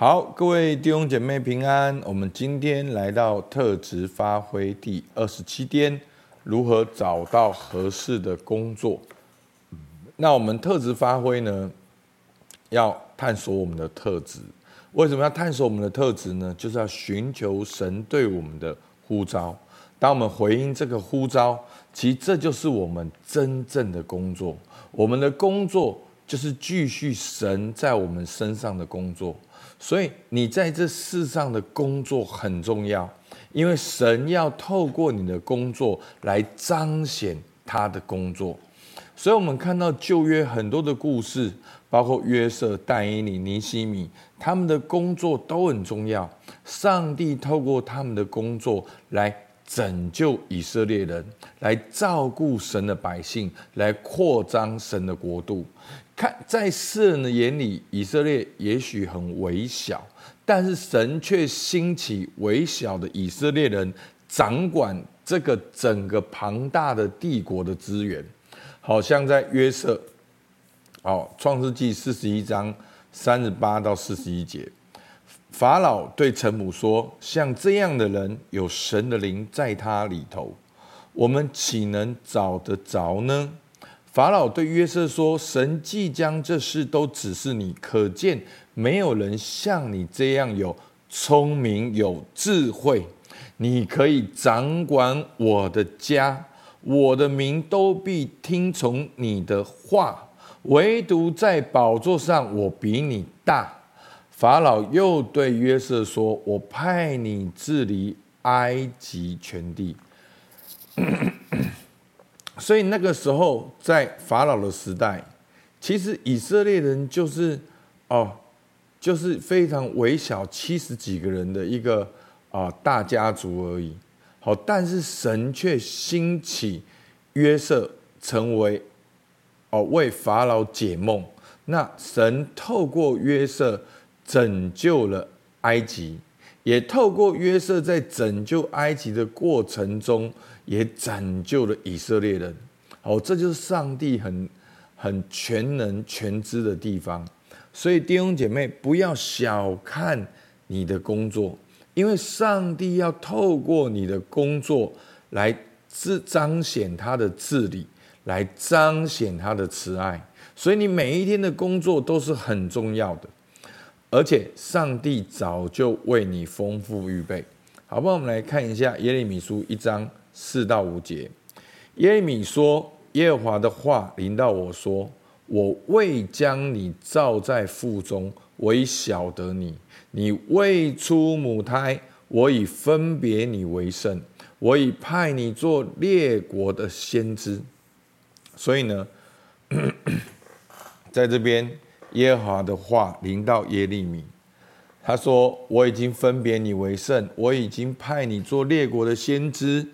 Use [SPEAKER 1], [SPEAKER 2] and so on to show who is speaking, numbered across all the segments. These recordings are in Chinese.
[SPEAKER 1] 好，各位弟兄姐妹平安。我们今天来到特质发挥第二十七天，如何找到合适的工作？那我们特质发挥呢，要探索我们的特质。为什么要探索我们的特质呢？就是要寻求神对我们的呼召。当我们回应这个呼召，其实这就是我们真正的工作。我们的工作就是继续神在我们身上的工作。所以你在这世上的工作很重要，因为神要透过你的工作来彰显他的工作。所以，我们看到旧约很多的故事，包括约瑟、但以理、尼希米，他们的工作都很重要。上帝透过他们的工作来拯救以色列人，来照顾神的百姓，来扩张神的国度。看，在世人的眼里，以色列也许很微小，但是神却兴起微小的以色列人，掌管这个整个庞大的帝国的资源。好像在约瑟，哦，创世纪四十一章三十八到四十一节，法老对臣仆说：“像这样的人，有神的灵在他里头，我们岂能找得着呢？”法老对约瑟说：“神即将这事都指示你，可见没有人像你这样有聪明有智慧。你可以掌管我的家，我的民都必听从你的话。唯独在宝座上，我比你大。”法老又对约瑟说：“我派你治理埃及全地。”所以那个时候，在法老的时代，其实以色列人就是哦，就是非常微小，七十几个人的一个啊、哦、大家族而已。好，但是神却兴起约瑟，成为哦为法老解梦。那神透过约瑟拯救了埃及，也透过约瑟在拯救埃及的过程中。也拯救了以色列人，好，这就是上帝很很全能全知的地方。所以弟兄姐妹，不要小看你的工作，因为上帝要透过你的工作来自彰显他的治理，来彰显他的慈爱。所以你每一天的工作都是很重要的，而且上帝早就为你丰富预备。好，不好，我们来看一下耶利米书一章。四到五节，耶利米说：“耶和华的话临到我说，我未将你造在腹中，我已晓得你；你未出母胎，我已分别你为圣，我已派你做列国的先知。”所以呢，在这边，耶和华的话临到耶利米，他说：“我已经分别你为圣，我已经派你做列国的先知。”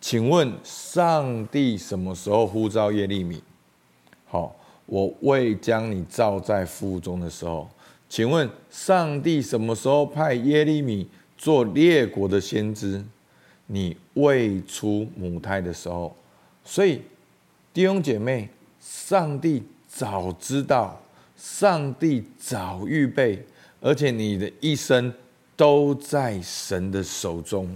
[SPEAKER 1] 请问上帝什么时候呼召耶利米？好，我未将你造在腹中的时候。请问上帝什么时候派耶利米做列国的先知？你未出母胎的时候。所以弟兄姐妹，上帝早知道，上帝早预备，而且你的一生都在神的手中。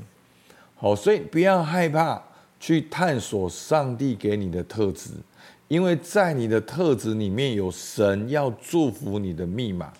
[SPEAKER 1] 好，所以不要害怕去探索上帝给你的特质，因为在你的特质里面有神要祝福你的密码。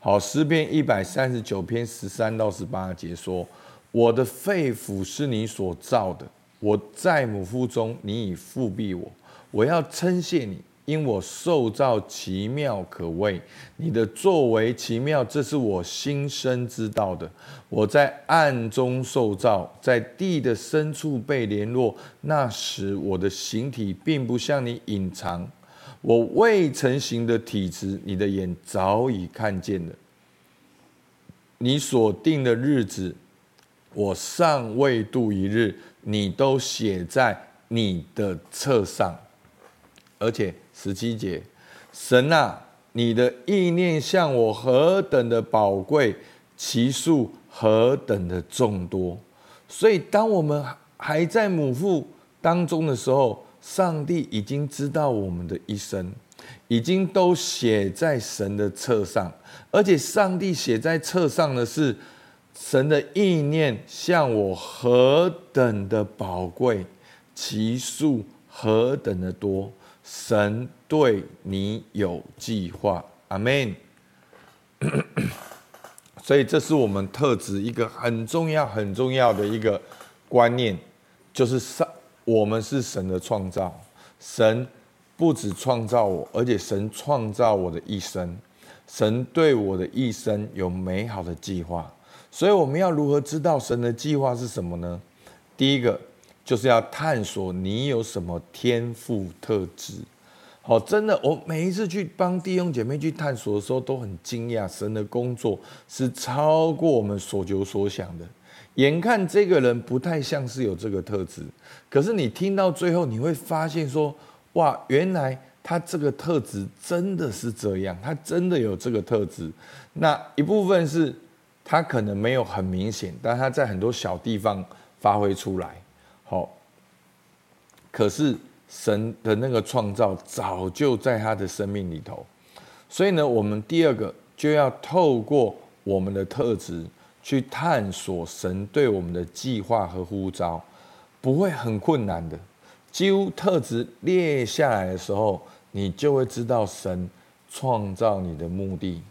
[SPEAKER 1] 好，诗篇一百三十九篇十三到十八节说：“我的肺腑是你所造的，我在母腹中，你已复庇我，我要称谢你。”因我受造奇妙可畏，你的作为奇妙，这是我心生知道的。我在暗中受造，在地的深处被联络。那时我的形体并不向你隐藏，我未成形的体质，你的眼早已看见了。你所定的日子，我尚未度一日，你都写在你的册上，而且。十七节，神啊，你的意念向我何等的宝贵，其数何等的众多。所以，当我们还在母腹当中的时候，上帝已经知道我们的一生。已经都写在神的册上，而且上帝写在册上的是神的意念，向我何等的宝贵，其数何等的多。神对你有计划，阿门。所以，这是我们特质一个很重要、很重要的一个观念，就是上我们是神的创造。神不止创造我，而且神创造我的一生。神对我的一生有美好的计划。所以，我们要如何知道神的计划是什么呢？第一个，就是要探索你有什么天赋特质。好，真的，我每一次去帮弟兄姐妹去探索的时候，都很惊讶，神的工作是超过我们所求所想的。眼看这个人不太像是有这个特质，可是你听到最后，你会发现说，哇，原来他这个特质真的是这样，他真的有这个特质。那一部分是他可能没有很明显，但他在很多小地方发挥出来。好，可是。神的那个创造早就在他的生命里头，所以呢，我们第二个就要透过我们的特质去探索神对我们的计划和呼召，不会很困难的。几乎特质列下来的时候，你就会知道神创造你的目的，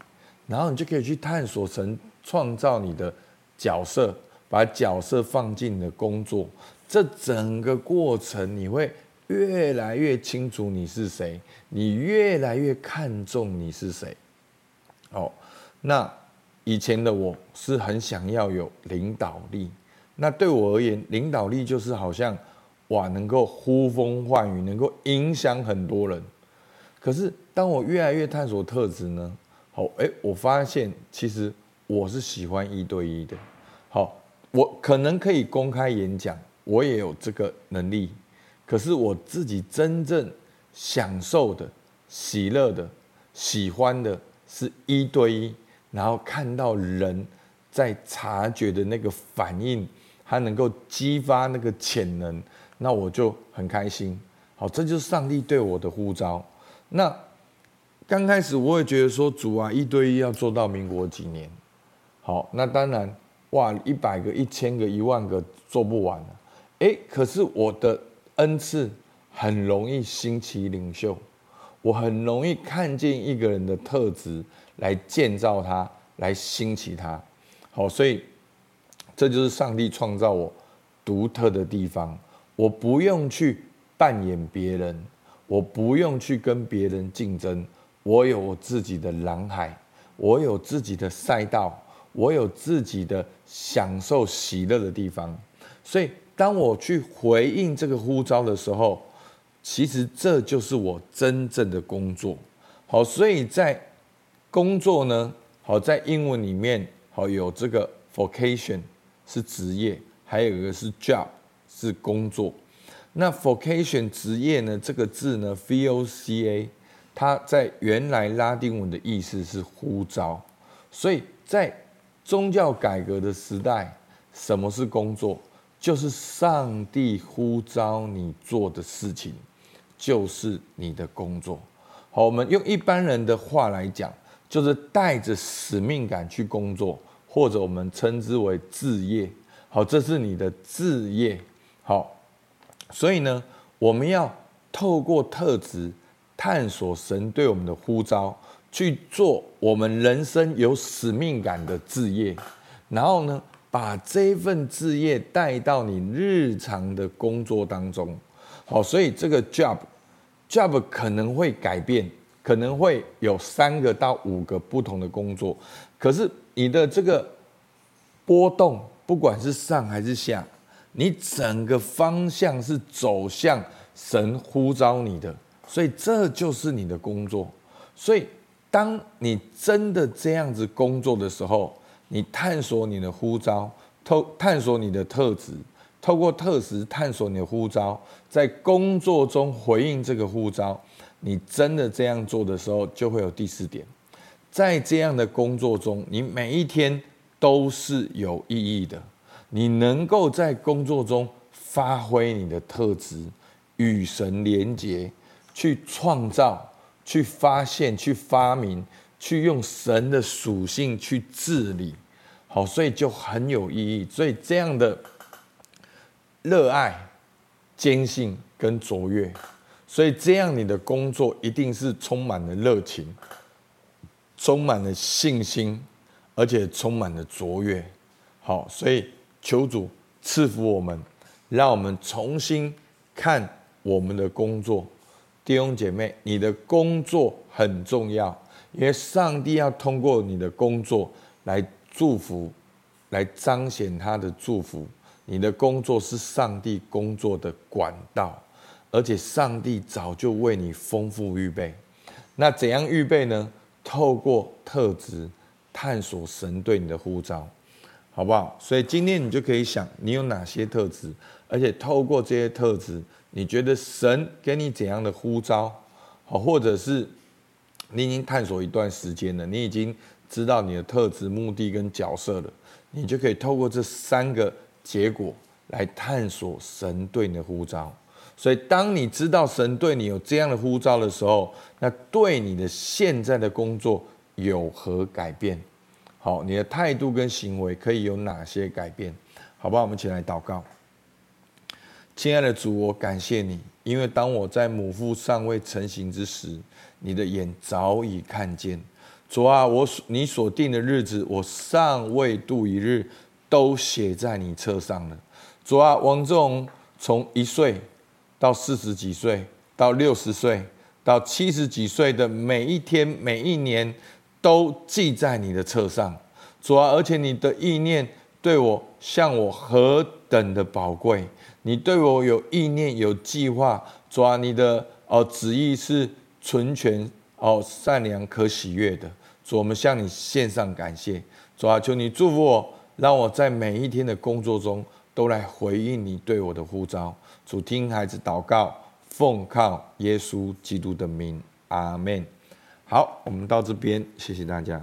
[SPEAKER 1] 然后你就可以去探索神创造你的角色，把角色放进你的工作，这整个过程你会。越来越清楚你是谁，你越来越看重你是谁。哦，那以前的我是很想要有领导力，那对我而言，领导力就是好像哇，能够呼风唤雨，能够影响很多人。可是当我越来越探索特质呢，好，哎，我发现其实我是喜欢一对一的。好，我可能可以公开演讲，我也有这个能力。可是我自己真正享受的、喜乐的、喜欢的是一对一，然后看到人在察觉的那个反应，他能够激发那个潜能，那我就很开心。好，这就是上帝对我的呼召。那刚开始我也觉得说，主啊，一对一要做到民国几年？好，那当然，哇，一百个、一千个、一万个做不完了。诶，可是我的。恩赐很容易兴起领袖，我很容易看见一个人的特质来建造他，来兴起他。好，所以这就是上帝创造我独特的地方。我不用去扮演别人，我不用去跟别人竞争。我有我自己的蓝海，我有自己的赛道，我有自己的享受喜乐的地方。所以。当我去回应这个呼召的时候，其实这就是我真正的工作。好，所以在工作呢，好，在英文里面好有这个 vocation 是职业，还有一个是 job 是工作。那 vocation 职业呢，这个字呢，V O C A，它在原来拉丁文的意思是呼召。所以在宗教改革的时代，什么是工作？就是上帝呼召你做的事情，就是你的工作。好，我们用一般人的话来讲，就是带着使命感去工作，或者我们称之为志业。好，这是你的志业。好，所以呢，我们要透过特质探索神对我们的呼召，去做我们人生有使命感的置业。然后呢，把这份置业带到你日常的工作当中，好，所以这个 job，job 可能会改变，可能会有三个到五个不同的工作，可是你的这个波动，不管是上还是下，你整个方向是走向神呼召你的，所以这就是你的工作。所以当你真的这样子工作的时候，你探索你的呼召，透探索你的特质，透过特质探索你的呼召，在工作中回应这个呼召。你真的这样做的时候，就会有第四点，在这样的工作中，你每一天都是有意义的。你能够在工作中发挥你的特质，与神连结，去创造、去发现、去发明、去用神的属性去治理，好，所以就很有意义。所以这样的热爱、坚信跟卓越，所以这样你的工作一定是充满了热情，充满了信心，而且充满了卓越。好，所以求主赐福我们，让我们重新看我们的工作。弟兄姐妹，你的工作很重要，因为上帝要通过你的工作来祝福，来彰显他的祝福。你的工作是上帝工作的管道，而且上帝早就为你丰富预备。那怎样预备呢？透过特质探索神对你的呼召。好不好？所以今天你就可以想，你有哪些特质，而且透过这些特质，你觉得神给你怎样的呼召？好，或者是你已经探索一段时间了，你已经知道你的特质、目的跟角色了，你就可以透过这三个结果来探索神对你的呼召。所以，当你知道神对你有这样的呼召的时候，那对你的现在的工作有何改变？好，你的态度跟行为可以有哪些改变？好不好？我们一起来祷告。亲爱的主，我感谢你，因为当我在母腹尚未成形之时，你的眼早已看见。主啊，我所你所定的日子，我尚未度一日，都写在你册上了。主啊，王仲从一岁到四十几岁，到六十岁，到七十几岁的每一天，每一年。都记在你的册上，主啊！而且你的意念对我，像我何等的宝贵！你对我有意念、有计划，主啊！你的哦旨意是纯全、哦善良、可喜悦的。主，我们向你献上感谢，主啊！求你祝福我，让我在每一天的工作中都来回应你对我的呼召。主，听孩子祷告，奉靠耶稣基督的名，阿门。好，我们到这边，谢谢大家。